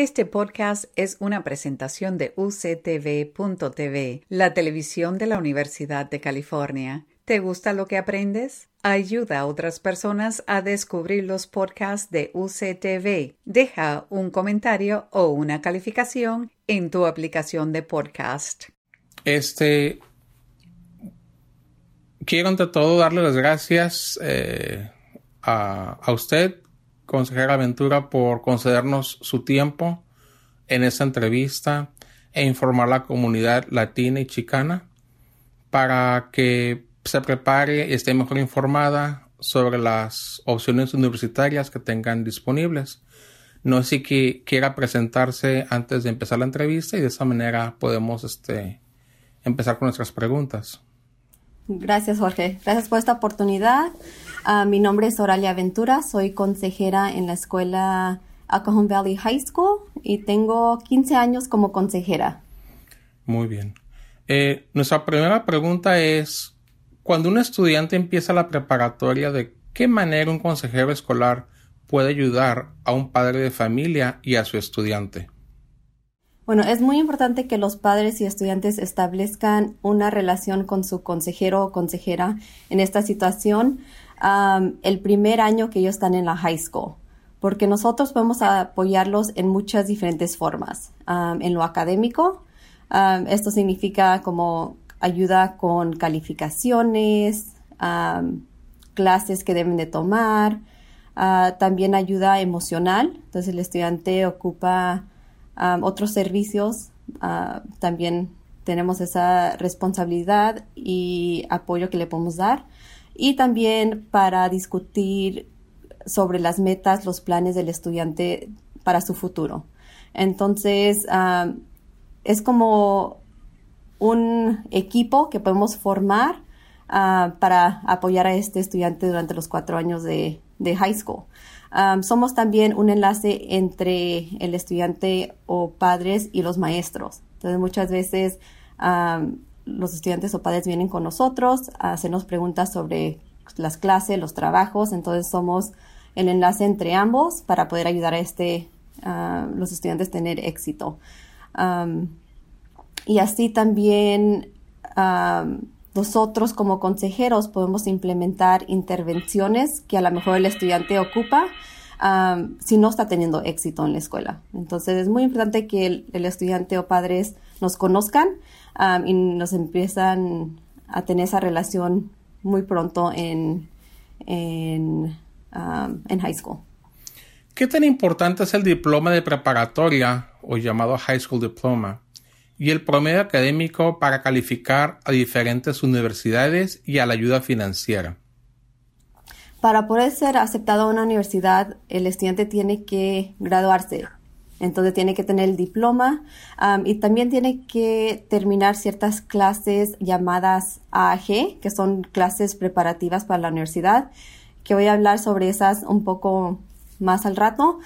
Este podcast es una presentación de uctv.tv, la televisión de la Universidad de California. ¿Te gusta lo que aprendes? Ayuda a otras personas a descubrir los podcasts de UCTV. Deja un comentario o una calificación en tu aplicación de podcast. Este. Quiero ante todo darle las gracias eh, a, a usted consejera Aventura, por concedernos su tiempo en esta entrevista e informar a la comunidad latina y chicana para que se prepare y esté mejor informada sobre las opciones universitarias que tengan disponibles. No sé si quiera presentarse antes de empezar la entrevista y de esa manera podemos este, empezar con nuestras preguntas. Gracias, Jorge. Gracias por esta oportunidad. Ah, mi nombre es Oralia Ventura, soy consejera en la escuela Alcohol Valley High School y tengo 15 años como consejera. Muy bien. Eh, nuestra primera pregunta es, cuando un estudiante empieza la preparatoria, ¿de qué manera un consejero escolar puede ayudar a un padre de familia y a su estudiante? Bueno, es muy importante que los padres y estudiantes establezcan una relación con su consejero o consejera en esta situación el primer año que ellos están en la high school, porque nosotros podemos apoyarlos en muchas diferentes formas. en lo académico, esto significa como ayuda con calificaciones, clases que deben de tomar, ah, también ayuda emocional, entonces el estudiante ocupa otros servicios, ah, también tenemos esa responsabilidad y apoyo que le podemos dar. Y también para discutir sobre las metas, los planes del estudiante para su futuro. Entonces, es como un equipo que podemos formar ah, para apoyar a este estudiante durante los cuatro años de high school somos también un enlace entre el estudiante o padres y los maestros. Entonces muchas veces los estudiantes o padres vienen con nosotros hacernos preguntas sobre las clases, los trabajos. Entonces somos el enlace entre ambos para poder ayudar a este, los estudiantes a tener éxito. y así también nosotros como consejeros podemos implementar intervenciones que a lo mejor el estudiante ocupa si no está teniendo éxito en la escuela. Entonces es muy importante que el, estudiante o padres nos conozcan y nos empiezan a tener esa relación muy pronto en, en, en high school. ¿Qué tan importante es el diploma de preparatoria o llamado high school diploma? Y el promedio académico para calificar a diferentes universidades y a la ayuda financiera. Para poder ser aceptado a una universidad, el estudiante tiene que graduarse. Entonces tiene que tener el diploma y también tiene que terminar ciertas clases llamadas AAG, que son clases preparativas para la universidad, que voy a hablar sobre esas un poco más al rato.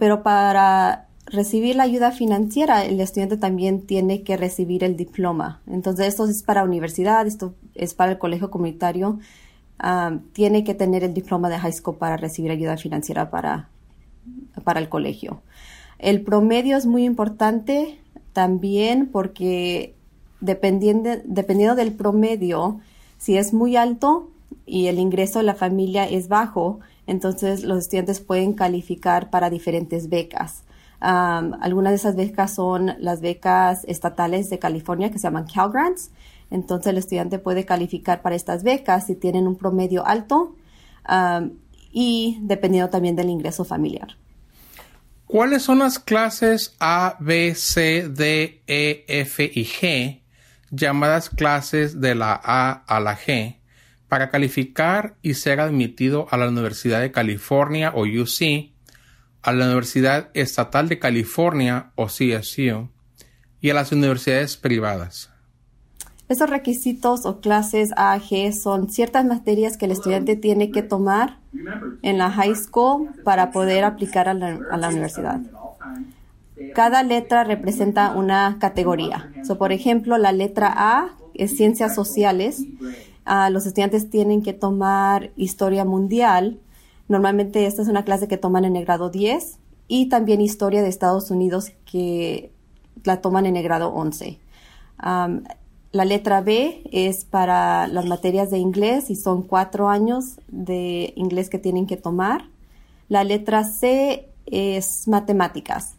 pero para recibir la ayuda financiera, el estudiante también tiene que recibir el diploma. Entonces, esto es para universidad, esto es para el colegio comunitario. tiene que tener el diploma de high school para recibir ayuda financiera para, para el colegio. El promedio es muy importante también porque dependiendo, dependiendo del promedio, si es muy alto y el ingreso de la familia es bajo, entonces los estudiantes pueden calificar para diferentes becas algunas de esas becas son las becas estatales de California que se llaman Cal Grants. Entonces el estudiante puede calificar para estas becas si tienen un promedio alto y dependiendo también del ingreso familiar. ¿Cuáles son las clases A, B, C, D, E, F y G, llamadas clases de la A a la G, para calificar y ser admitido a la Universidad de California o UC a la Universidad Estatal de California o CSU y a las universidades privadas. Esos requisitos o clases AG son ciertas materias que el estudiante tiene que tomar en la high school para poder aplicar a la, universidad. Cada letra representa una categoría. por ejemplo, la letra A es ciencias sociales. Ah, los estudiantes tienen que tomar historia mundial, Normalmente esta es una clase que toman en el grado 10 y también historia de Estados Unidos que la toman en el grado 11. la letra B es para las materias de inglés y son cuatro años de inglés que tienen que tomar. La letra C es matemáticas.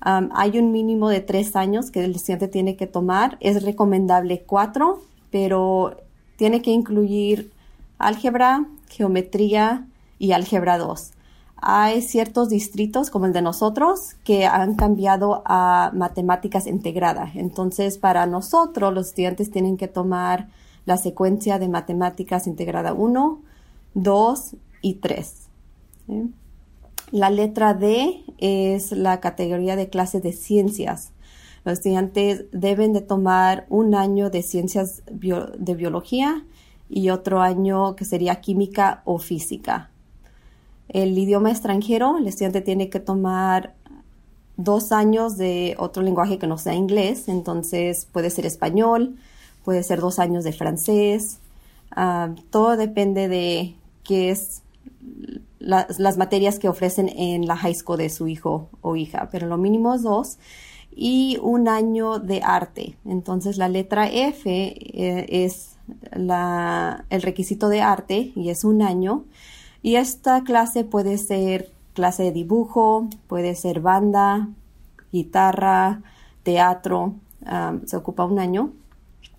hay un mínimo de tres años que el estudiante tiene que tomar. Es recomendable cuatro, pero tiene que incluir álgebra, geometría y álgebra 2. Hay ciertos distritos como el de nosotros que han cambiado a matemáticas integrada. Entonces, para nosotros, los estudiantes tienen que tomar la secuencia de matemáticas integrada 1, 2 y 3. La letra D es la categoría de clases de ciencias. Los estudiantes deben de tomar un año de ciencias de biología y otro año que sería química o física. El idioma extranjero, el estudiante tiene que tomar dos años de otro lenguaje que no sea inglés, entonces puede ser español, puede ser dos años de francés, ah, todo depende de qué es las materias que ofrecen en la high school de su hijo o hija, pero lo mínimo es dos y un año de arte. Entonces la letra F eh, es el requisito de arte y es un año. Y esta clase puede ser clase de dibujo, puede ser banda, guitarra, teatro, se ocupa un año.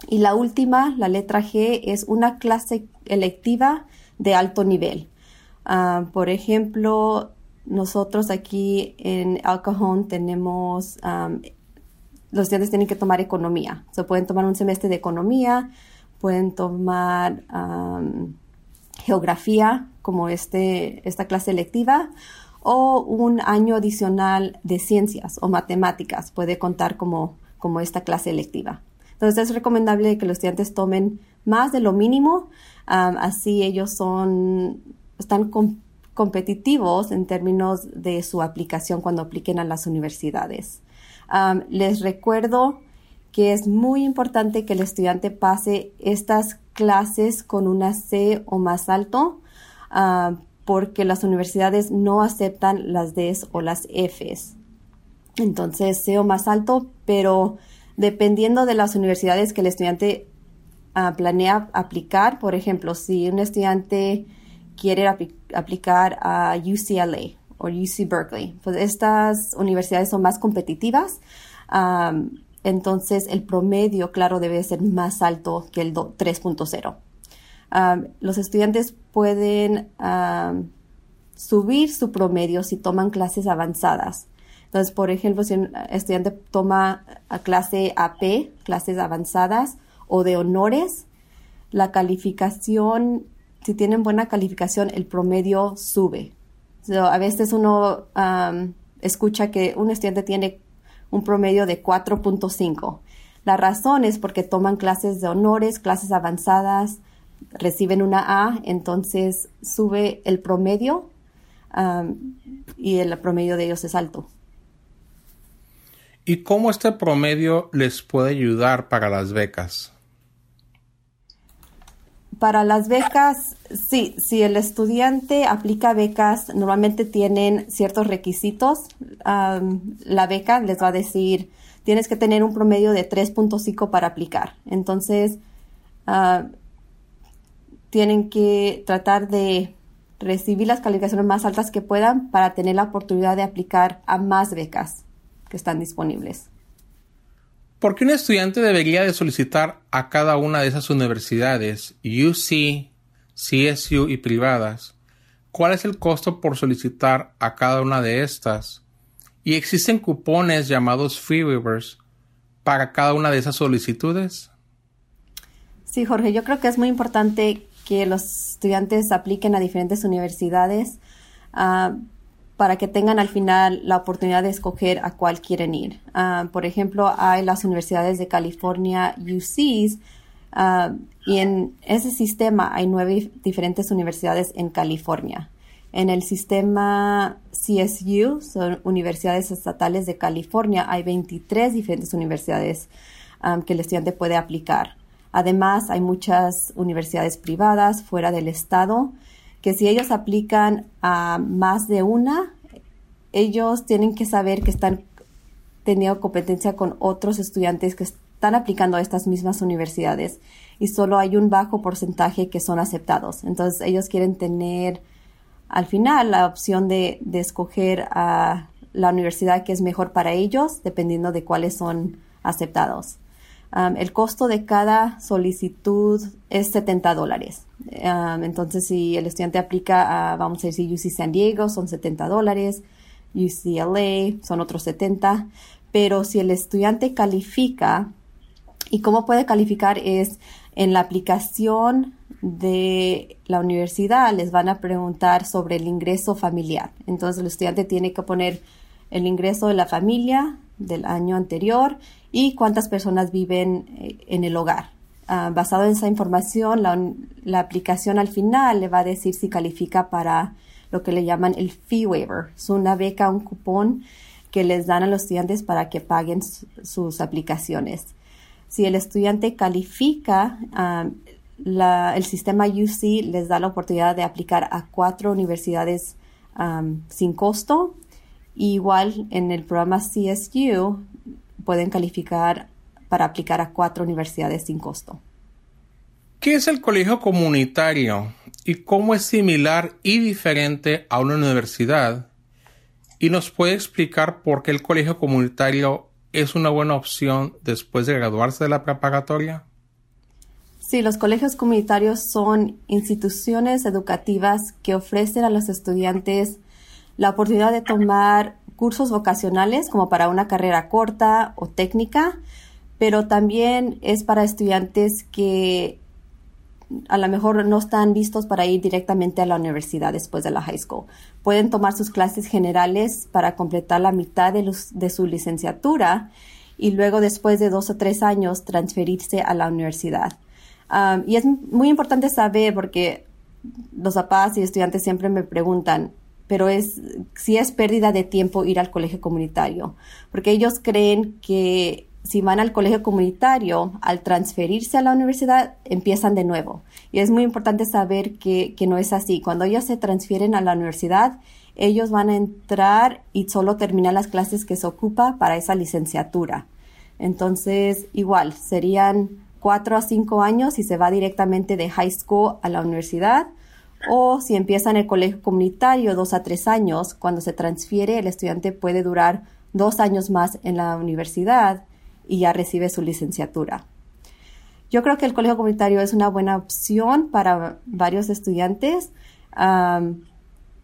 Y la última, la letra G, es una clase electiva de alto nivel. por ejemplo, nosotros aquí en El Cajón tenemos, los estudiantes tienen que tomar economía. Se pueden tomar un semestre de economía, pueden tomar geografía como este, esta clase electiva o un año adicional de ciencias o matemáticas puede contar como, como esta clase electiva. Entonces es recomendable que los estudiantes tomen más de lo mínimo, así ellos son, están competitivos en términos de su aplicación cuando apliquen a las universidades. les recuerdo que es muy importante que el estudiante pase estas clases con una C o más alto, porque las universidades no aceptan las Ds o las Fs. Entonces, C o más alto, pero dependiendo de las universidades que el estudiante ah, planea aplicar, por ejemplo, si un estudiante quiere aplicar a UCLA o UC Berkeley. Pues estas universidades son más competitivas. Entonces el promedio, claro, debe ser más alto que el 3.0. los estudiantes pueden subir su promedio si toman clases avanzadas. Entonces, por ejemplo, si un estudiante toma clase AP, clases avanzadas o de honores, la calificación si tienen buena calificación, el promedio sube. a veces uno escucha que un estudiante tiene un promedio de 4.5. La razón es porque toman clases de honores, clases avanzadas, reciben una A, entonces sube el promedio y el promedio de ellos es alto. ¿Y cómo este promedio les puede ayudar para las becas? Para las becas, sí, si el estudiante aplica becas, normalmente tienen ciertos requisitos. la beca les va a decir, tienes que tener un promedio de 3.5 para aplicar. Entonces, ah, tienen que tratar de recibir las calificaciones más altas que puedan para tener la oportunidad de aplicar a más becas que están disponibles. ¿Por qué un estudiante debería de solicitar a cada una de esas universidades, UC, CSU y privadas? ¿Cuál es el costo por solicitar a cada una de estas? ¿Y existen cupones llamados free waivers para cada una de esas solicitudes? Sí, Jorge, yo creo que es muy importante que los estudiantes apliquen a diferentes universidades. Ah, para que tengan al final la oportunidad de escoger a cuál quieren ir. Ah, por ejemplo, hay las universidades de California, UCs, ah, y en ese sistema hay nueve diferentes universidades en California. En el sistema CSU, son universidades estatales de California, hay 23 diferentes universidades ah, que el estudiante puede aplicar. Además, hay muchas universidades privadas fuera del estado que si ellos aplican a más de una, ellos tienen que saber que están teniendo competencia con otros estudiantes que están aplicando a estas mismas universidades y solo hay un bajo porcentaje que son aceptados. Entonces ellos quieren tener al final la opción de, de escoger a la universidad que es mejor para ellos dependiendo de cuáles son aceptados. El costo de cada solicitud es 70 dólares. Entonces, si el estudiante aplica a, vamos a decir, UC San Diego, son 70 dólares, UCLA son otros 70, pero si el estudiante califica, ¿y cómo puede calificar? Es en la aplicación de la universidad les van a preguntar sobre el ingreso familiar. Entonces el estudiante tiene que poner el ingreso de la familia del año anterior y cuántas personas viven eh, en el hogar. Ah, basado en esa información, la, aplicación al final le va a decir si califica para lo que le llaman el fee waiver. Es una beca, un cupón que les dan a los estudiantes para que paguen sus aplicaciones. Si el estudiante califica, ah, el sistema UC les da la oportunidad de aplicar a cuatro universidades ah, sin costo. Igual en el programa CSU pueden calificar para aplicar a cuatro universidades sin costo. ¿Qué es el colegio comunitario y cómo es similar y diferente a una universidad? ¿Y nos puede explicar por qué el colegio comunitario es una buena opción después de graduarse de la preparatoria? Sí, los colegios comunitarios son instituciones educativas que ofrecen a los estudiantes la oportunidad de tomar cursos vocacionales como para una carrera corta o técnica, pero también es para estudiantes que a lo mejor no están listos para ir directamente a la universidad después de la high school. Pueden tomar sus clases generales para completar la mitad de, de su licenciatura y luego después de dos o tres años transferirse a la universidad. Um, y es muy importante saber porque los papás y estudiantes siempre me preguntan, pero es si es pérdida de tiempo ir al colegio comunitario, porque ellos creen que si van al colegio comunitario, al transferirse a la universidad, empiezan de nuevo. Y es muy importante saber que, que no es así. Cuando ellos se transfieren a la universidad, ellos van a entrar y solo terminan las clases que se ocupa para esa licenciatura. Entonces, igual, serían cuatro a cinco años y se va directamente de high school a la universidad o si empieza en el colegio comunitario dos a tres años, cuando se transfiere el estudiante puede durar dos años más en la universidad y ya recibe su licenciatura. Yo creo que el colegio comunitario es una buena opción para varios estudiantes.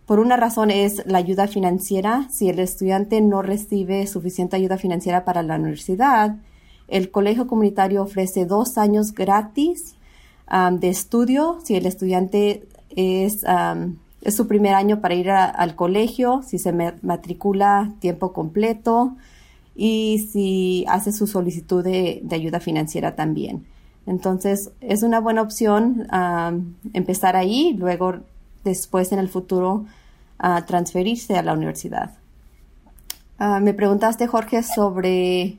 por una razón es la ayuda financiera. Si el estudiante no recibe suficiente ayuda financiera para la universidad, el colegio comunitario ofrece dos años gratis de estudio si el estudiante es, es su primer año para ir al colegio, si se matricula tiempo completo y si hace su solicitud de, ayuda financiera también. Entonces, es una buena opción empezar ahí, luego después en el futuro transferirse a la universidad. Ah, me preguntaste, Jorge, sobre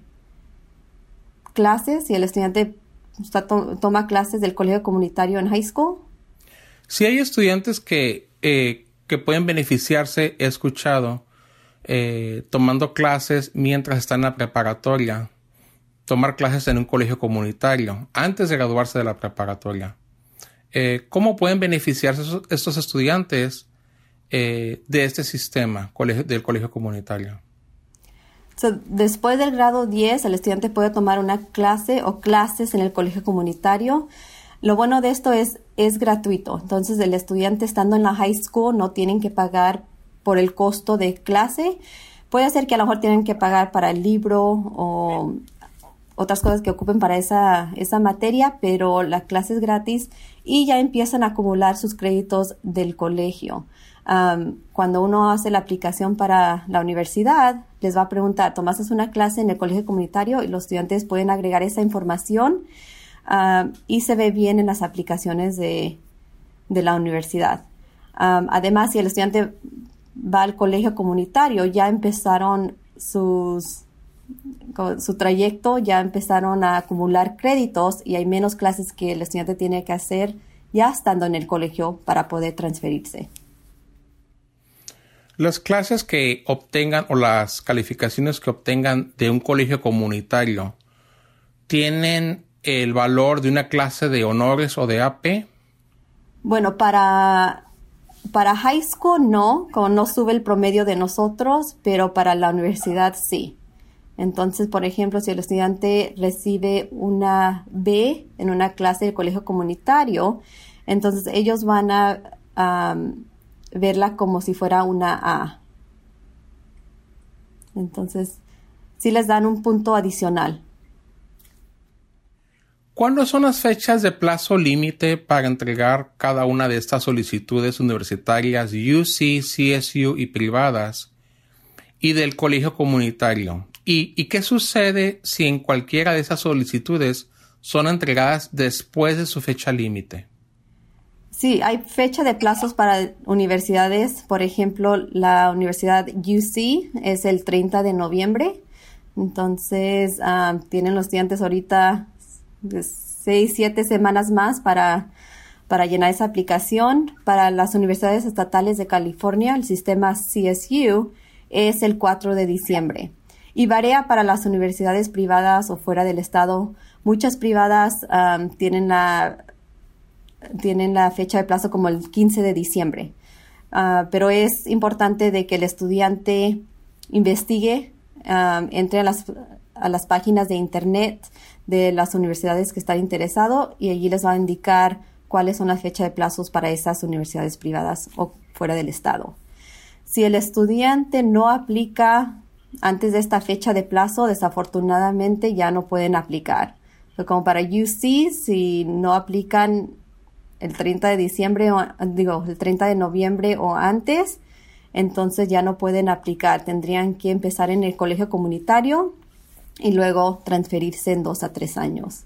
clases, si el estudiante toma clases del colegio comunitario en high school. Si hay estudiantes que, eh, que pueden beneficiarse, he escuchado, eh, tomando clases mientras están en la preparatoria, tomar clases en un colegio comunitario, antes de graduarse de la preparatoria. Eh, ¿Cómo pueden beneficiarse estos estudiantes de este sistema del colegio comunitario? después del grado 10, el estudiante puede tomar una clase o clases en el colegio comunitario lo bueno de esto es, es gratuito. Entonces, el estudiante estando en la high school no tienen que pagar por el costo de clase. Puede ser que a lo mejor tienen que pagar para el libro o otras cosas que ocupen para esa, esa materia, pero la clase es gratis y ya empiezan a acumular sus créditos del colegio. cuando uno hace la aplicación para la universidad, les va a preguntar, ¿tomaste una clase en el colegio comunitario? Y los estudiantes pueden agregar esa información Um, y se ve bien en las aplicaciones de, la universidad. Um, además, si el estudiante va al colegio comunitario, ya empezaron sus, su trayecto, ya empezaron a acumular créditos y hay menos clases que el estudiante tiene que hacer ya estando en el colegio para poder transferirse. Las clases que obtengan o las calificaciones que obtengan de un colegio comunitario tienen el valor de una clase de honores o de AP? Bueno, para, para high school no, como no sube el promedio de nosotros, pero para la universidad sí. Entonces, por ejemplo, si el estudiante recibe una B en una clase del colegio comunitario, entonces ellos van a verla como si fuera una A. Entonces, sí les dan un punto adicional. ¿Cuándo son las fechas de plazo límite para entregar cada una de estas solicitudes universitarias UC, CSU y privadas y del colegio comunitario? ¿Y, ¿Y, qué sucede si en cualquiera de esas solicitudes son entregadas después de su fecha límite? Sí, hay fecha de plazos para universidades. Por ejemplo, la Universidad UC es el 30 de noviembre. Entonces, ah, tienen los estudiantes ahorita seis, siete semanas más para, para llenar esa aplicación. Para las universidades estatales de California, el sistema CSU es el 4 de diciembre. Y varía para las universidades privadas o fuera del estado. Muchas privadas ah, tienen la tienen la fecha de plazo como el 15 de diciembre. Ah, pero es importante de que el estudiante investigue, ah, entre a las, a las páginas de internet de las universidades que están interesado y allí les va a indicar cuáles son las fechas de plazos para esas universidades privadas o fuera del estado. Si el estudiante no aplica antes de esta fecha de plazo, desafortunadamente ya no pueden aplicar. como para UC, si no aplican el 30 de diciembre, o, digo, el 30 de noviembre o antes, entonces ya no pueden aplicar. Tendrían que empezar en el colegio comunitario y luego transferirse en dos a tres años.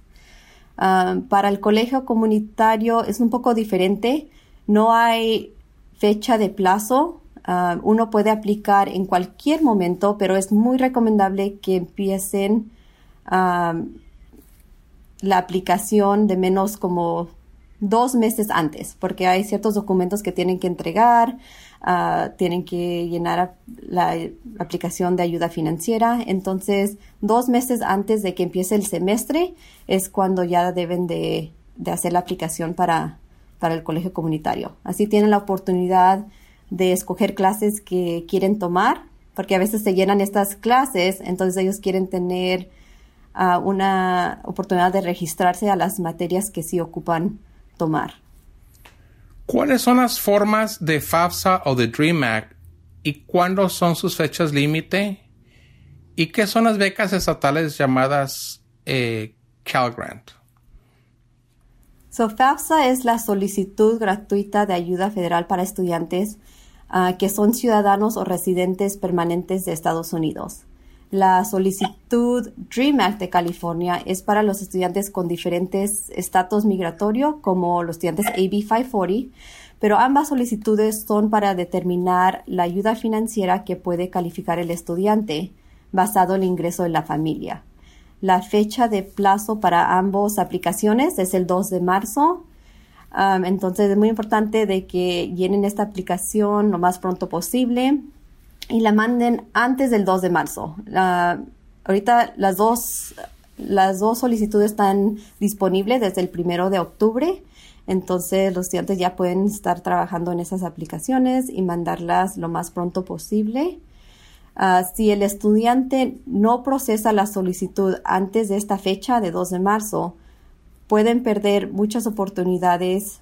Ah, para el colegio comunitario es un poco diferente. No hay fecha de plazo. Ah, uno puede aplicar en cualquier momento, pero es muy recomendable que empiecen ah, la aplicación de menos como dos meses antes, porque hay ciertos documentos que tienen que entregar, ah, tienen que llenar la aplicación de ayuda financiera. Entonces, dos meses antes de que empiece el semestre es cuando ya deben de, hacer la aplicación para, para el colegio comunitario. Así tienen la oportunidad de escoger clases que quieren tomar, porque a veces se llenan estas clases, entonces ellos quieren tener ah, una oportunidad de registrarse a las materias que sí ocupan tomar. ¿Cuáles son las formas de FAFSA o de DREAM Act y cuándo son sus fechas límite? ¿Y qué son las becas estatales llamadas eh, Cal Grant? So, FAFSA es la solicitud gratuita de ayuda federal para estudiantes ah, que son ciudadanos o residentes permanentes de Estados Unidos. La solicitud DREAM Act de California es para los estudiantes con diferentes estatus migratorio, como los estudiantes AB 540, pero ambas solicitudes son para determinar la ayuda financiera que puede calificar el estudiante basado en el ingreso de la familia. La fecha de plazo para ambas aplicaciones es el 2 de marzo. Entonces es muy importante de que llenen esta aplicación lo más pronto posible y la manden antes del 2 de marzo. ahorita las dos, las dos solicitudes están disponibles desde el primero de octubre. Entonces los estudiantes ya pueden estar trabajando en esas aplicaciones y mandarlas lo más pronto posible. Ah, si el estudiante no procesa la solicitud antes de esta fecha de 2 de marzo, pueden perder muchas oportunidades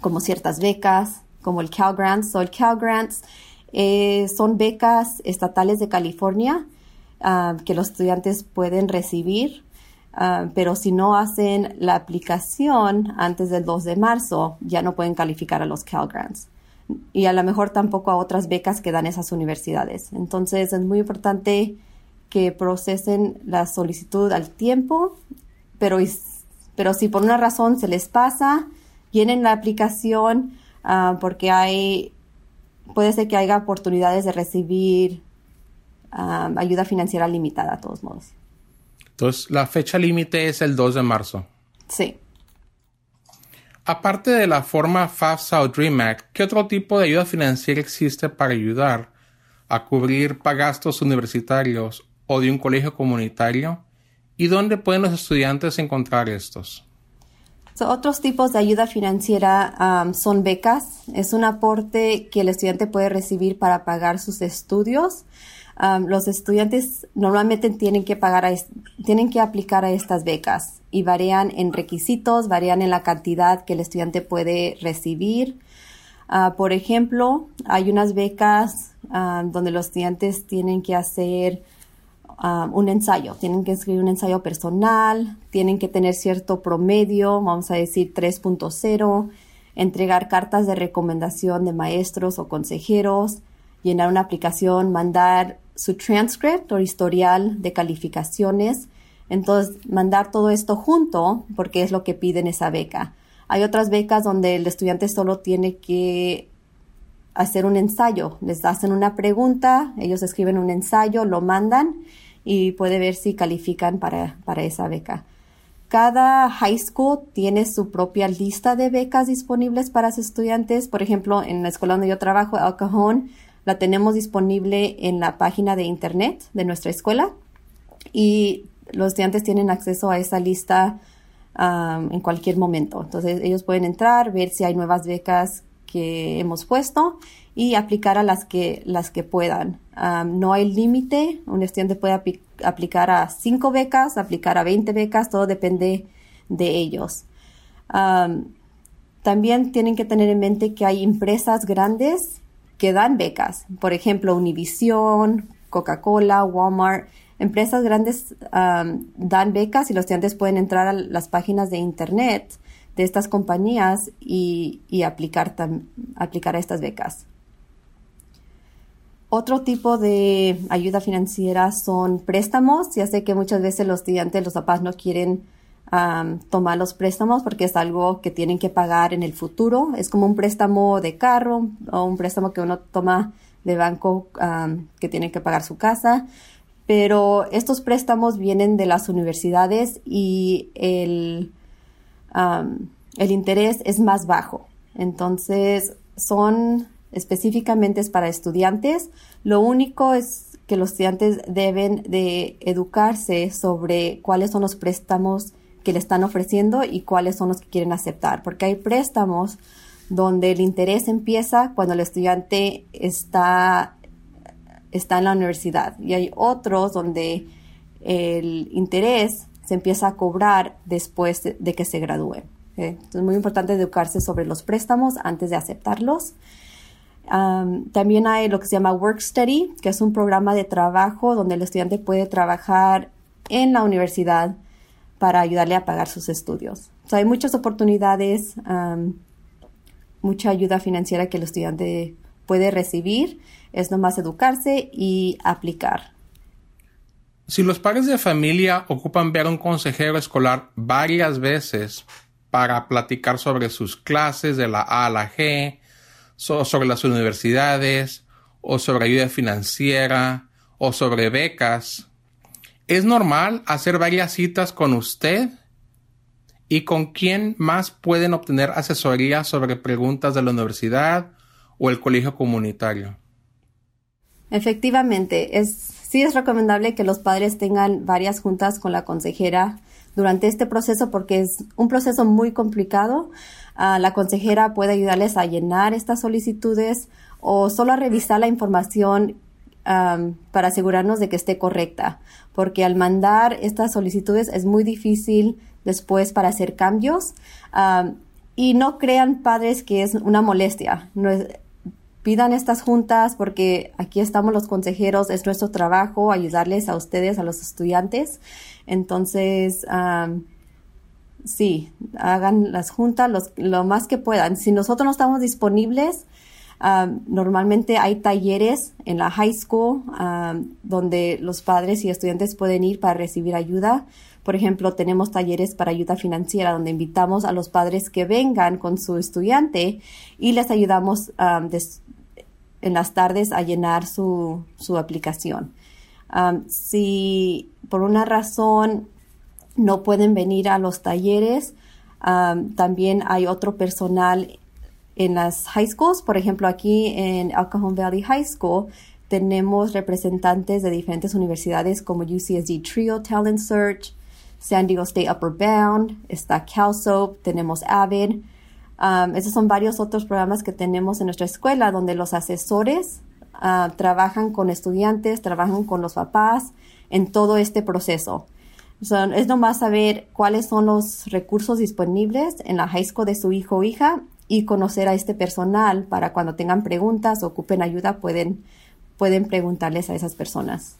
como ciertas becas, como el Cal Grants. o el Cal Grants eh, son becas estatales de California ah, que los estudiantes pueden recibir, ah, pero si no hacen la aplicación antes del 2 de marzo, ya no pueden calificar a los Cal Grants. Y a lo mejor tampoco a otras becas que dan esas universidades. Entonces es muy importante que procesen la solicitud al tiempo, pero, pero si por una razón se les pasa, llenen la aplicación ah, porque hay puede ser que haya oportunidades de recibir um, ayuda financiera limitada, a todos modos. Entonces, la fecha límite es el 2 de marzo. Sí. Aparte de la forma FAFSA o Dream Act, ¿qué otro tipo de ayuda financiera existe para ayudar a cubrir gastos universitarios o de un colegio comunitario? ¿Y dónde pueden los estudiantes encontrar estos? Otros tipos de ayuda financiera um, son becas. Es un aporte que el estudiante puede recibir para pagar sus estudios. Um, los estudiantes normalmente tienen que pagar, tienen que aplicar a estas becas y varían en requisitos, varían en la cantidad que el estudiante puede recibir. Uh, por ejemplo, hay unas becas um, donde los estudiantes tienen que hacer um, un ensayo, tienen que escribir un ensayo personal, tienen que tener cierto promedio, vamos a decir 3.0, entregar cartas de recomendación de maestros o consejeros, llenar una aplicación, mandar su transcript o historial de calificaciones. Entonces, mandar todo esto junto porque es lo que piden esa beca. Hay otras becas donde el estudiante solo tiene que hacer un ensayo. Les hacen una pregunta, ellos escriben un ensayo, lo mandan y puede ver si califican para, para esa beca. Cada high school tiene su propia lista de becas disponibles para sus estudiantes. Por ejemplo, en la escuela donde yo trabajo, El Cajón, la tenemos disponible en la página de internet de nuestra escuela y los estudiantes tienen acceso a esa lista um, en cualquier momento. Entonces ellos pueden entrar, ver si hay nuevas becas que hemos puesto y aplicar a las que, las que puedan. No hay límite, un estudiante puede aplicar a 5 becas, aplicar a 20 becas, todo depende de ellos. También tienen que tener en mente que hay empresas grandes que dan becas. Por ejemplo, Univision, Coca-Cola, Walmart. Empresas grandes dan becas y los estudiantes pueden entrar a las páginas de Internet de estas compañías y, aplicar a estas becas. Otro tipo de ayuda financiera son préstamos. Ya sé que muchas veces los estudiantes, los papás no quieren tomar los préstamos porque es algo que tienen que pagar en el futuro. Es como un préstamo de carro o un préstamo que uno toma de banco que tiene que pagar su casa. Pero estos préstamos vienen de las universidades y el, el interés es más bajo. Entonces son específicamente para estudiantes. Lo único es que los estudiantes deben de educarse sobre cuáles son los préstamos que le están ofreciendo y cuáles son los que quieren aceptar, porque hay préstamos donde el interés empieza cuando el estudiante está, está en la universidad y hay otros donde el interés se empieza a cobrar después de, que se gradúe. Entonces es muy importante educarse sobre los préstamos antes de aceptarlos. También hay lo que se llama Work Study, que es un programa de trabajo donde el estudiante puede trabajar en la universidad para ayudarle a pagar sus estudios. hay muchas oportunidades, mucha ayuda financiera que el estudiante puede recibir. Es nomás educarse y aplicar. Si los padres de familia ocupan ver a un consejero escolar varias veces para platicar sobre sus clases de la A a la G, sobre las universidades, o sobre ayuda financiera, o sobre becas, ¿Es normal hacer varias citas con usted? ¿Y con quién más pueden obtener asesoría sobre preguntas de la universidad o el colegio comunitario? Efectivamente, es, sí es recomendable que los padres tengan varias juntas con la consejera durante este proceso porque es un proceso muy complicado. Ah, la consejera puede ayudarles a llenar estas solicitudes o solo a revisar la información para asegurarnos de que esté correcta, porque al mandar estas solicitudes es muy difícil después para hacer cambios y no crean padres que es una molestia. No pidan estas juntas porque aquí estamos los consejeros, es nuestro trabajo ayudarles a ustedes, a los estudiantes. Entonces, sí, hagan las juntas lo más que puedan. Si nosotros no estamos disponibles, normalmente hay talleres en la high school donde los padres y estudiantes pueden ir para recibir ayuda. Por ejemplo, tenemos talleres para ayuda financiera donde invitamos a los padres que vengan con su estudiante y les ayudamos en las tardes a llenar su, su aplicación. si por una razón no pueden venir a los talleres, también hay otro personal en las high schools, por ejemplo, aquí en Cajon Valley High School tenemos representantes de diferentes universidades como UCSD Trio Talent Search, San Diego State Upper Bound, está CalSoap, tenemos Avid. esos son varios otros programas que tenemos en nuestra escuela donde los asesores ah, trabajan con estudiantes, trabajan con los papás en todo este proceso. Es nomás saber cuáles son los recursos disponibles en la high school de su hijo o hija y conocer a este personal para cuando tengan preguntas o ocupen ayuda pueden, pueden preguntarles a esas personas.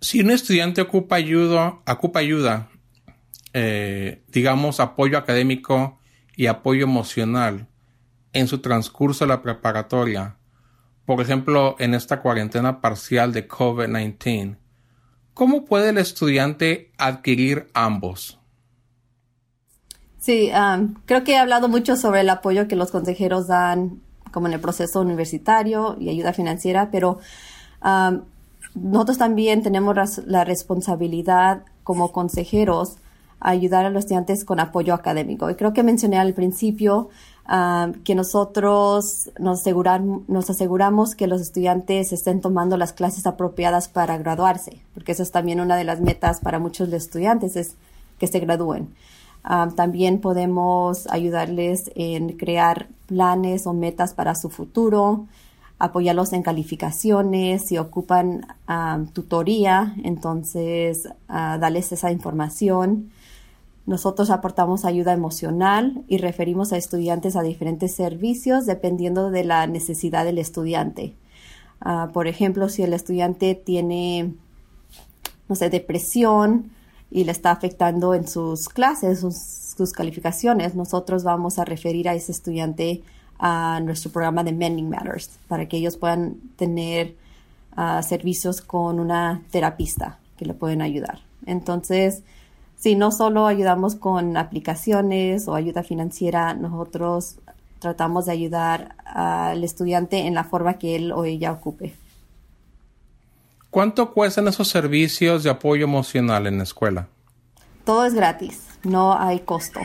Si un estudiante ocupa ayuda, ocupa ayuda eh, digamos, apoyo académico y apoyo emocional en su transcurso de la preparatoria, por ejemplo, en esta cuarentena parcial de COVID-19, ¿cómo puede el estudiante adquirir ambos? Sí, um, creo que he hablado mucho sobre el apoyo que los consejeros dan como en el proceso universitario y ayuda financiera, pero um, nosotros también tenemos la responsabilidad como consejeros ayudar a los estudiantes con apoyo académico. Y creo que mencioné al principio um, que nosotros nos, nos aseguramos que los estudiantes estén tomando las clases apropiadas para graduarse, porque eso es también una de las metas para muchos de los estudiantes, es que se gradúen. Ah, también podemos ayudarles en crear planes o metas para su futuro, apoyarlos en calificaciones, si ocupan ah, tutoría, entonces uh, darles esa información. Nosotros aportamos ayuda emocional y referimos a estudiantes a diferentes servicios dependiendo de la necesidad del estudiante. por ejemplo, si el estudiante tiene, no sé, depresión, y le está afectando en sus clases, sus, calificaciones, nosotros vamos a referir a ese estudiante a nuestro programa de Mending Matters para que ellos puedan tener ah, servicios con una terapista que le pueden ayudar. Entonces, si no solo ayudamos con aplicaciones o ayuda financiera, nosotros tratamos de ayudar al estudiante en la forma que él o ella ocupe. ¿Cuánto cuestan esos servicios de apoyo emocional en la escuela? Todo es gratis, no hay costo.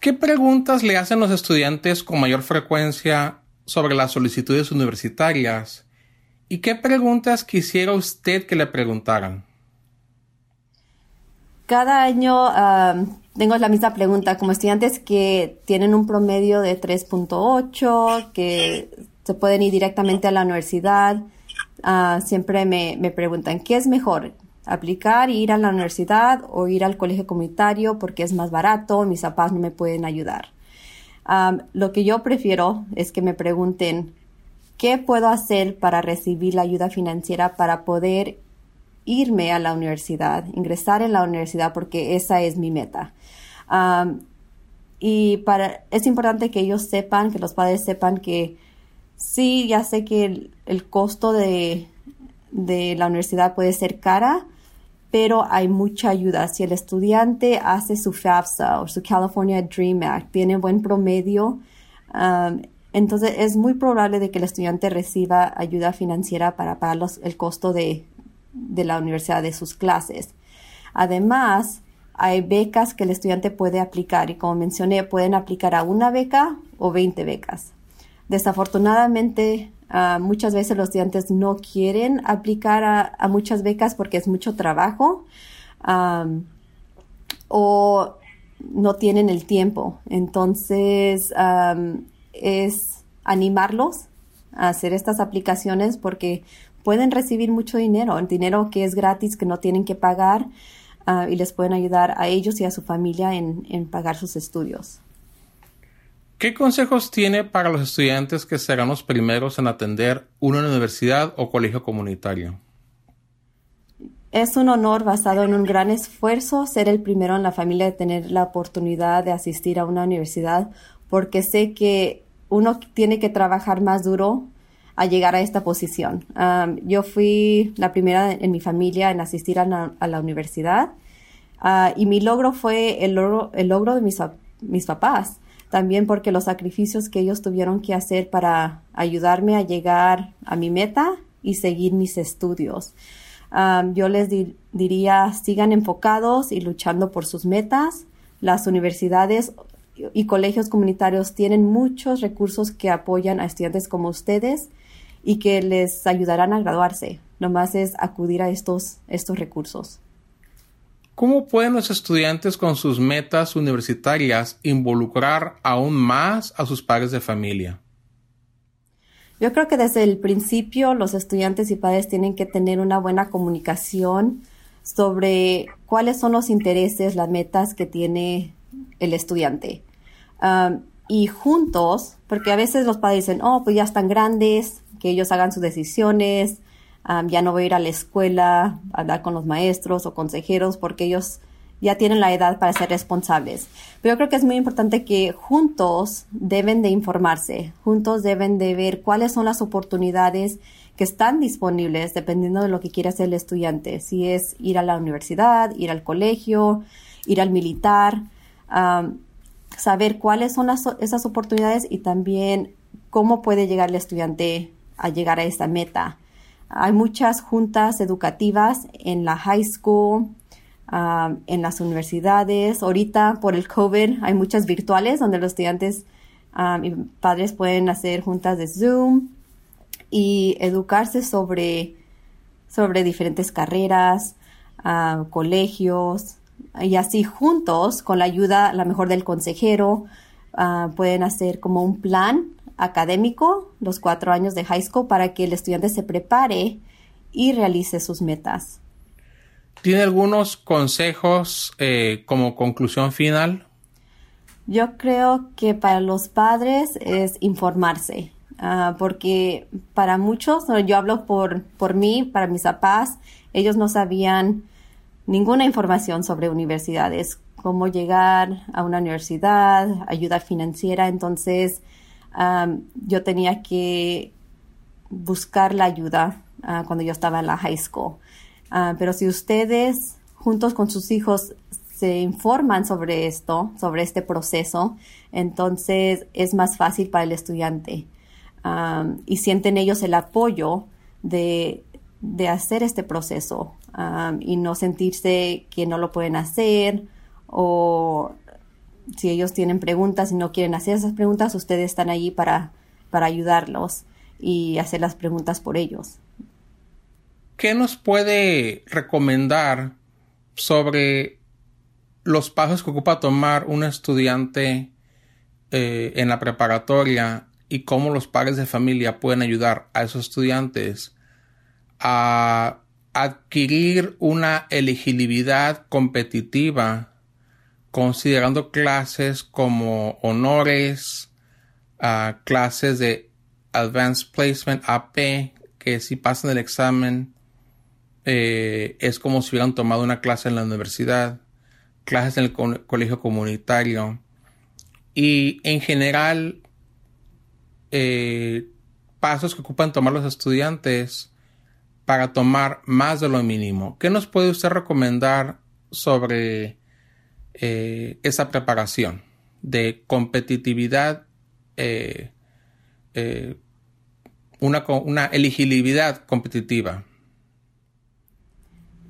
¿Qué preguntas le hacen los estudiantes con mayor frecuencia sobre las solicitudes universitarias? ¿Y qué preguntas quisiera usted que le preguntaran? Cada año tengo la misma pregunta como estudiantes que tienen un promedio de 3.8, que se pueden ir directamente a la universidad. Ah, siempre me, preguntan, ¿qué es mejor? ¿Aplicar, ir a la universidad o ir al colegio comunitario porque es más barato, mis papás no me pueden ayudar? lo que yo prefiero es que me pregunten, ¿qué puedo hacer para recibir la ayuda financiera para poder irme a la universidad, ingresar en la universidad porque esa es mi meta? y para, es importante que ellos sepan, que los padres sepan que sí, ya sé que el, costo de, la universidad puede ser cara, pero hay mucha ayuda. Si el estudiante hace su FAFSA o su California Dream Act, tiene buen promedio, entonces es muy probable de que el estudiante reciba ayuda financiera para pagar el costo de, de la universidad de sus clases. Además, hay becas que el estudiante puede aplicar y como mencioné, pueden aplicar a una beca o 20 becas. Desafortunadamente, ah, muchas veces los estudiantes no quieren aplicar a, muchas becas porque es mucho trabajo o no tienen el tiempo. Entonces, es animarlos a hacer estas aplicaciones porque pueden recibir mucho dinero, dinero que es gratis, que no tienen que pagar ah, y les pueden ayudar a ellos y a su familia en pagar sus estudios. ¿Qué consejos tiene para los estudiantes que serán los primeros en atender una universidad o colegio comunitario? Es un honor basado en un gran esfuerzo ser el primero en la familia de tener la oportunidad de asistir a una universidad porque sé que uno tiene que trabajar más duro a llegar a esta posición. yo fui la primera en mi familia en asistir a la, universidad ah, y mi logro fue el logro, el logro de mis, mis papás también porque los sacrificios que ellos tuvieron que hacer para ayudarme a llegar a mi meta y seguir mis estudios. yo les diría, sigan enfocados y luchando por sus metas. Las universidades y colegios comunitarios tienen muchos recursos que apoyan a estudiantes como ustedes y que les ayudarán a graduarse. Nomás es acudir a estos, estos recursos. ¿Cómo pueden los estudiantes con sus metas universitarias involucrar aún más a sus padres de familia? Yo creo que desde el principio los estudiantes y padres tienen que tener una buena comunicación sobre cuáles son los intereses, las metas que tiene el estudiante. y juntos, porque a veces los padres dicen, oh, pues ya están grandes, que ellos hagan sus decisiones, ya no voy a ir a la escuela a hablar con los maestros o consejeros porque ellos ya tienen la edad para ser responsables. Pero yo creo que es muy importante que juntos deben de informarse, juntos deben de ver cuáles son las oportunidades que están disponibles dependiendo de lo que quiera hacer el estudiante, si es ir a la universidad, ir al colegio, ir al militar, saber cuáles son esas oportunidades y también cómo puede llegar el estudiante a llegar a esa meta. Hay muchas juntas educativas en la high school, um, en las universidades. Ahorita por el COVID hay muchas virtuales donde los estudiantes um, y padres pueden hacer juntas de Zoom y educarse sobre, sobre diferentes carreras, uh, colegios y así juntos con la ayuda la mejor del consejero pueden hacer como un plan académico, los cuatro años de high school, para que el estudiante se prepare y realice sus metas. ¿Tiene algunos consejos eh, como conclusión final? Yo creo que para los padres es informarse, ah, porque para muchos, yo hablo por, por mí, para mis papás, ellos no sabían ninguna información sobre universidades, cómo llegar a una universidad, ayuda financiera, entonces yo tenía que buscar la ayuda ah, cuando yo estaba en la high school. Ah, pero si ustedes juntos con sus hijos se informan sobre esto, sobre este proceso, entonces es más fácil para el estudiante y sienten ellos el apoyo de, hacer este proceso y no sentirse que no lo pueden hacer o si ellos tienen preguntas y no quieren hacer esas preguntas, ustedes están allí para, para ayudarlos y hacer las preguntas por ellos. ¿Qué nos puede recomendar sobre los pasos que ocupa tomar un estudiante eh, en la preparatoria y cómo los padres de familia pueden ayudar a esos estudiantes a adquirir una elegibilidad competitiva considerando clases como honores, clases de Advanced Placement AP, que si pasan el examen eh, es como si hubieran tomado una clase en la universidad, clases en el colegio comunitario y en general eh, pasos que ocupan tomar los estudiantes para tomar más de lo mínimo. ¿Qué nos puede usted recomendar sobre eh, esa preparación de competitividad, eh, eh, una, una elegibilidad competitiva.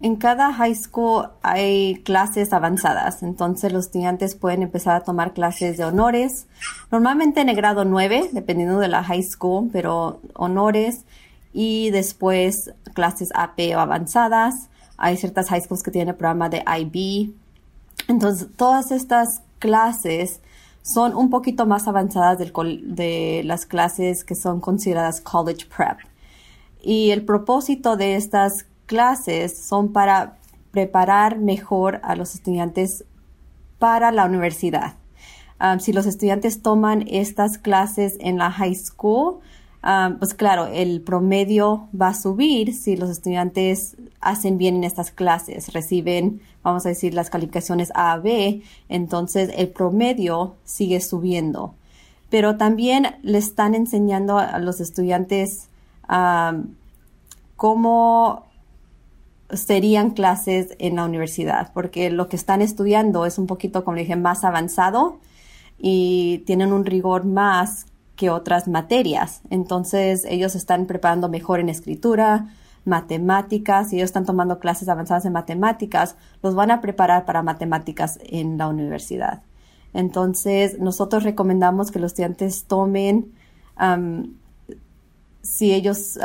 En cada high school hay clases avanzadas, entonces los estudiantes pueden empezar a tomar clases de honores, normalmente en el grado 9, dependiendo de la high school, pero honores y después clases AP o avanzadas. Hay ciertas high schools que tienen el programa de IB, entonces, todas estas clases son un poquito más avanzadas de las clases que son consideradas college prep. Y el propósito de estas clases son para preparar mejor a los estudiantes para la universidad. Um, si los estudiantes toman estas clases en la high school, um, pues claro, el promedio va a subir si los estudiantes hacen bien en estas clases, reciben vamos a decir, las calificaciones A a B, entonces el promedio sigue subiendo. Pero también le están enseñando a los estudiantes cómo serían clases en la universidad, porque lo que están estudiando es un poquito, como dije, más avanzado y tienen un rigor más que otras materias. Entonces ellos están preparando mejor en escritura, matemáticas, si ellos están tomando clases avanzadas en matemáticas, los van a preparar para matemáticas en la universidad. Entonces, nosotros recomendamos que los estudiantes tomen, si ellos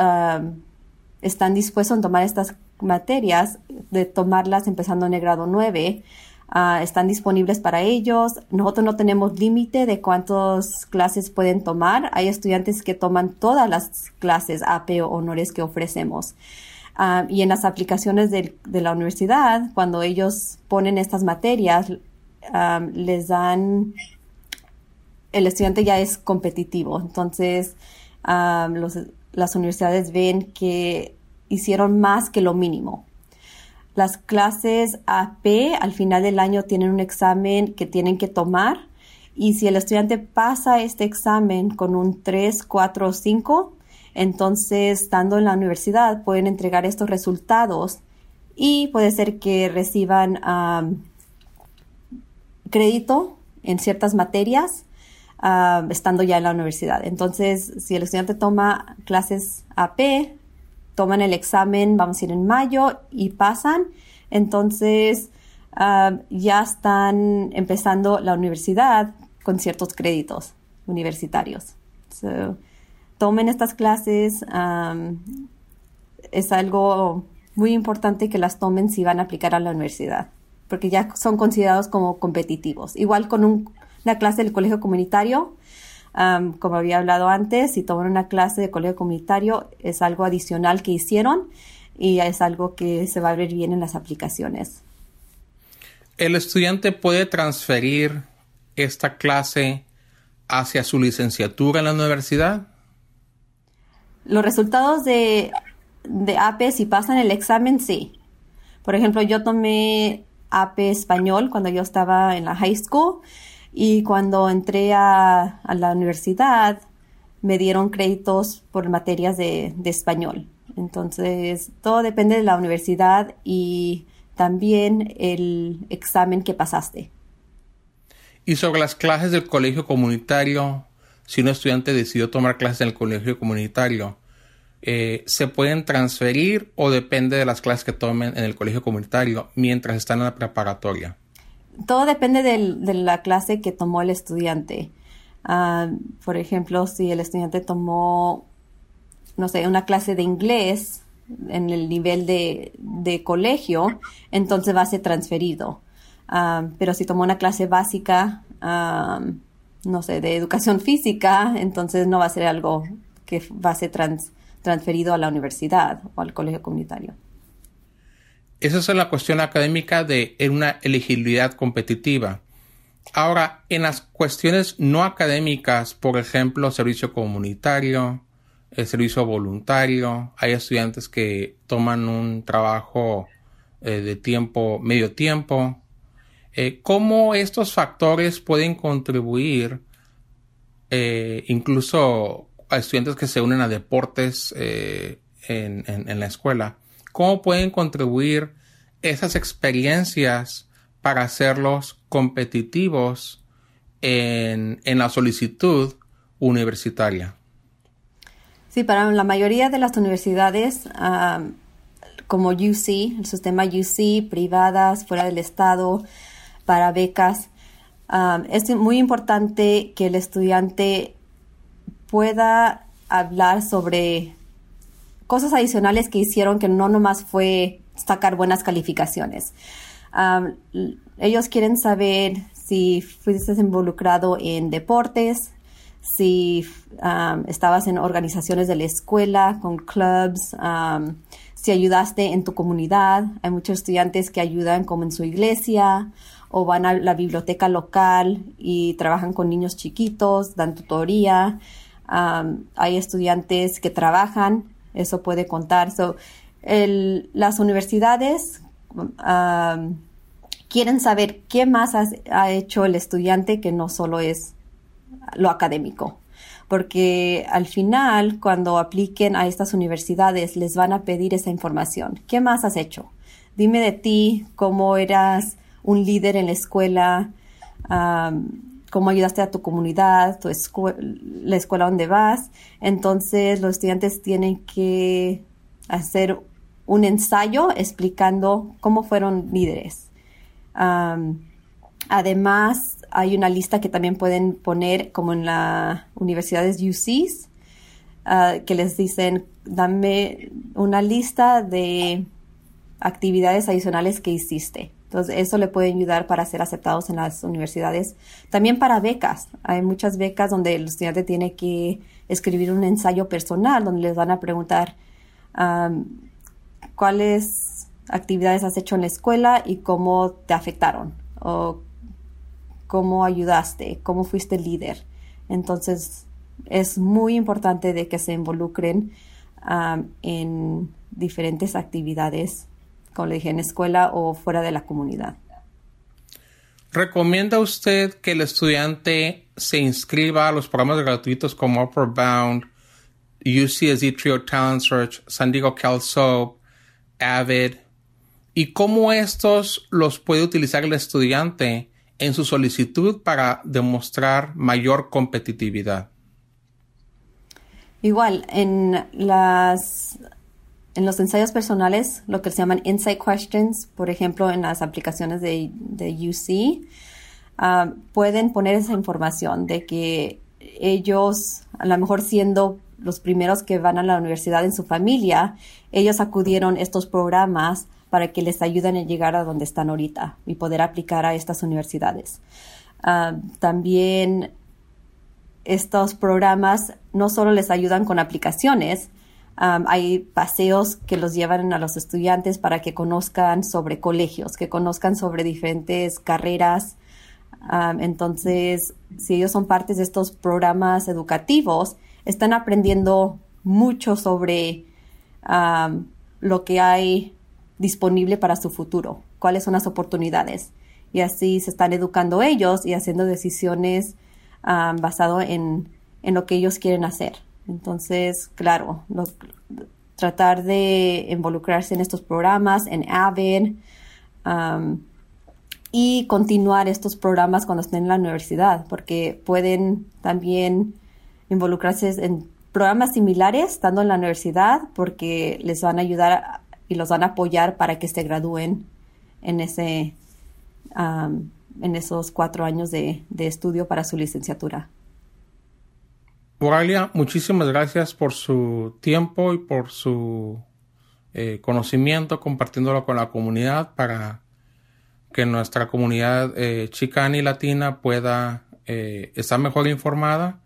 están dispuestos a tomar estas materias, de tomarlas empezando en el grado 9, Ah, están disponibles para ellos. Nosotros no tenemos límite de cuántas clases pueden tomar. Hay estudiantes que toman todas las clases AP o honores que ofrecemos. Ah, y en las aplicaciones de, la universidad, cuando ellos ponen estas materias, ah, les dan, el estudiante ya es competitivo. Entonces, las universidades ven que hicieron más que lo mínimo. Las clases AP al final del año tienen un examen que tienen que tomar y si el estudiante pasa este examen con un 3, 4 o 5, entonces estando en la universidad pueden entregar estos resultados y puede ser que reciban crédito en ciertas materias estando ya en la universidad. Entonces, si el estudiante toma clases AP, toman el examen, vamos a ir en mayo y pasan, entonces ah, ya están empezando la universidad con ciertos créditos universitarios. tomen estas clases, es algo muy importante que las tomen si van a aplicar a la universidad, porque ya son considerados como competitivos. Igual con una clase del colegio comunitario, como había hablado antes, si toman una clase de colegio comunitario, es algo adicional que hicieron y es algo que se va a ver bien en las aplicaciones. ¿El estudiante puede transferir esta clase hacia su licenciatura en la universidad? Los resultados de, de AP, si pasan el examen, sí. Por ejemplo, yo tomé AP español cuando yo estaba en la high school y cuando entré a, la universidad, me dieron créditos por materias de, español. Entonces, todo depende de la universidad y también el examen que pasaste. Y sobre las clases del colegio comunitario, si un estudiante decidió tomar clases en el colegio comunitario, eh, ¿se pueden transferir o depende de las clases que tomen en el colegio comunitario mientras están en la preparatoria? Todo depende de la clase que tomó el estudiante. Ah, por ejemplo, si el estudiante tomó, no sé, una clase de inglés en el nivel de, colegio, entonces va a ser transferido. Ah, pero si tomó una clase básica, ah, no sé, de educación física, entonces no va a ser algo que va a ser transferido a la universidad o al colegio comunitario. Esa es la cuestión académica de una elegibilidad competitiva. Ahora, en las cuestiones no académicas, por ejemplo, servicio comunitario, el servicio voluntario, hay estudiantes que toman un trabajo eh, de tiempo, medio tiempo. Eh, ¿Cómo estos factores pueden contribuir eh, incluso a estudiantes que se unen a deportes en la escuela? Cómo pueden contribuir esas experiencias para hacerlos competitivos en, la solicitud universitaria. Sí, para la mayoría de las universidades, como UC, el sistema UC, privadas, fuera del estado, para becas, es muy importante que el estudiante pueda hablar sobre cosas adicionales que hicieron que no nomás fue sacar buenas calificaciones. ellos quieren saber si fuiste involucrado en deportes, si estabas en organizaciones de la escuela, con clubs, si ayudaste en tu comunidad. Hay muchos estudiantes que ayudan como en su iglesia o van a la biblioteca local y trabajan con niños chiquitos, dan tutoría. hay estudiantes que trabajan eso puede contar. las universidades quieren saber qué más ha hecho el estudiante que no solo es lo académico. Porque al final, cuando apliquen a estas universidades, les van a pedir esa información. ¿Qué más has hecho? Dime de ti, cómo eras un líder en la escuela, cómo ayudaste a tu comunidad, tu la escuela donde vas. Entonces los estudiantes tienen que hacer un ensayo explicando cómo fueron líderes. además, hay una lista que también pueden poner como en las universidades UCs, ah, que les dicen, dame una lista de actividades adicionales que hiciste. Entonces, eso le puede ayudar para ser aceptados en las universidades. También para becas. Hay muchas becas donde el estudiante tiene que escribir un ensayo personal, donde les van a preguntar cuáles actividades has hecho en la escuela y cómo te afectaron o cómo ayudaste, cómo fuiste líder. Entonces, es muy importante de que se involucren en diferentes actividades como le dije, en escuela o fuera de la comunidad. ¿Recomienda usted que el estudiante se inscriba a los programas gratuitos como Upper Bound, UCSD Trio Talent Search, San Diego CalSoap, Avid? ¿Y cómo estos los puede utilizar el estudiante en su solicitud para demostrar mayor competitividad? Igual, en las en los ensayos personales, lo que se llaman insight questions, por ejemplo, en las aplicaciones de, UC, ah, pueden poner esa información de que ellos, a lo mejor siendo los primeros que van a la universidad en su familia, ellos acudieron a estos programas para que les ayuden a llegar a donde están ahorita y poder aplicar a estas universidades. Ah, también estos programas no solo les ayudan con aplicaciones, hay paseos que los llevan a los estudiantes para que conozcan sobre colegios, que conozcan sobre diferentes carreras. entonces, si ellos son partes de estos programas educativos, están aprendiendo mucho sobre lo que hay disponible para su futuro, cuáles son las oportunidades. Y así se están educando ellos y haciendo decisiones basado en, en lo que ellos quieren hacer. Entonces, claro, tratar de involucrarse en estos programas, en Avid, um, y continuar estos programas cuando estén en la universidad, porque pueden también involucrarse en programas similares estando en la universidad, porque les van a ayudar y los van a apoyar para que se gradúen en ese en esos cuatro años de estudio para su licenciatura. Oralia, muchísimas gracias por su tiempo y por su eh, conocimiento, compartiéndolo con la comunidad para que nuestra comunidad eh, chicana y latina pueda eh, estar mejor informada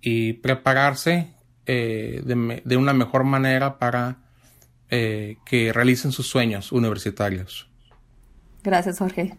y prepararse de, de, una mejor manera para que realicen sus sueños universitarios. Gracias, Jorge.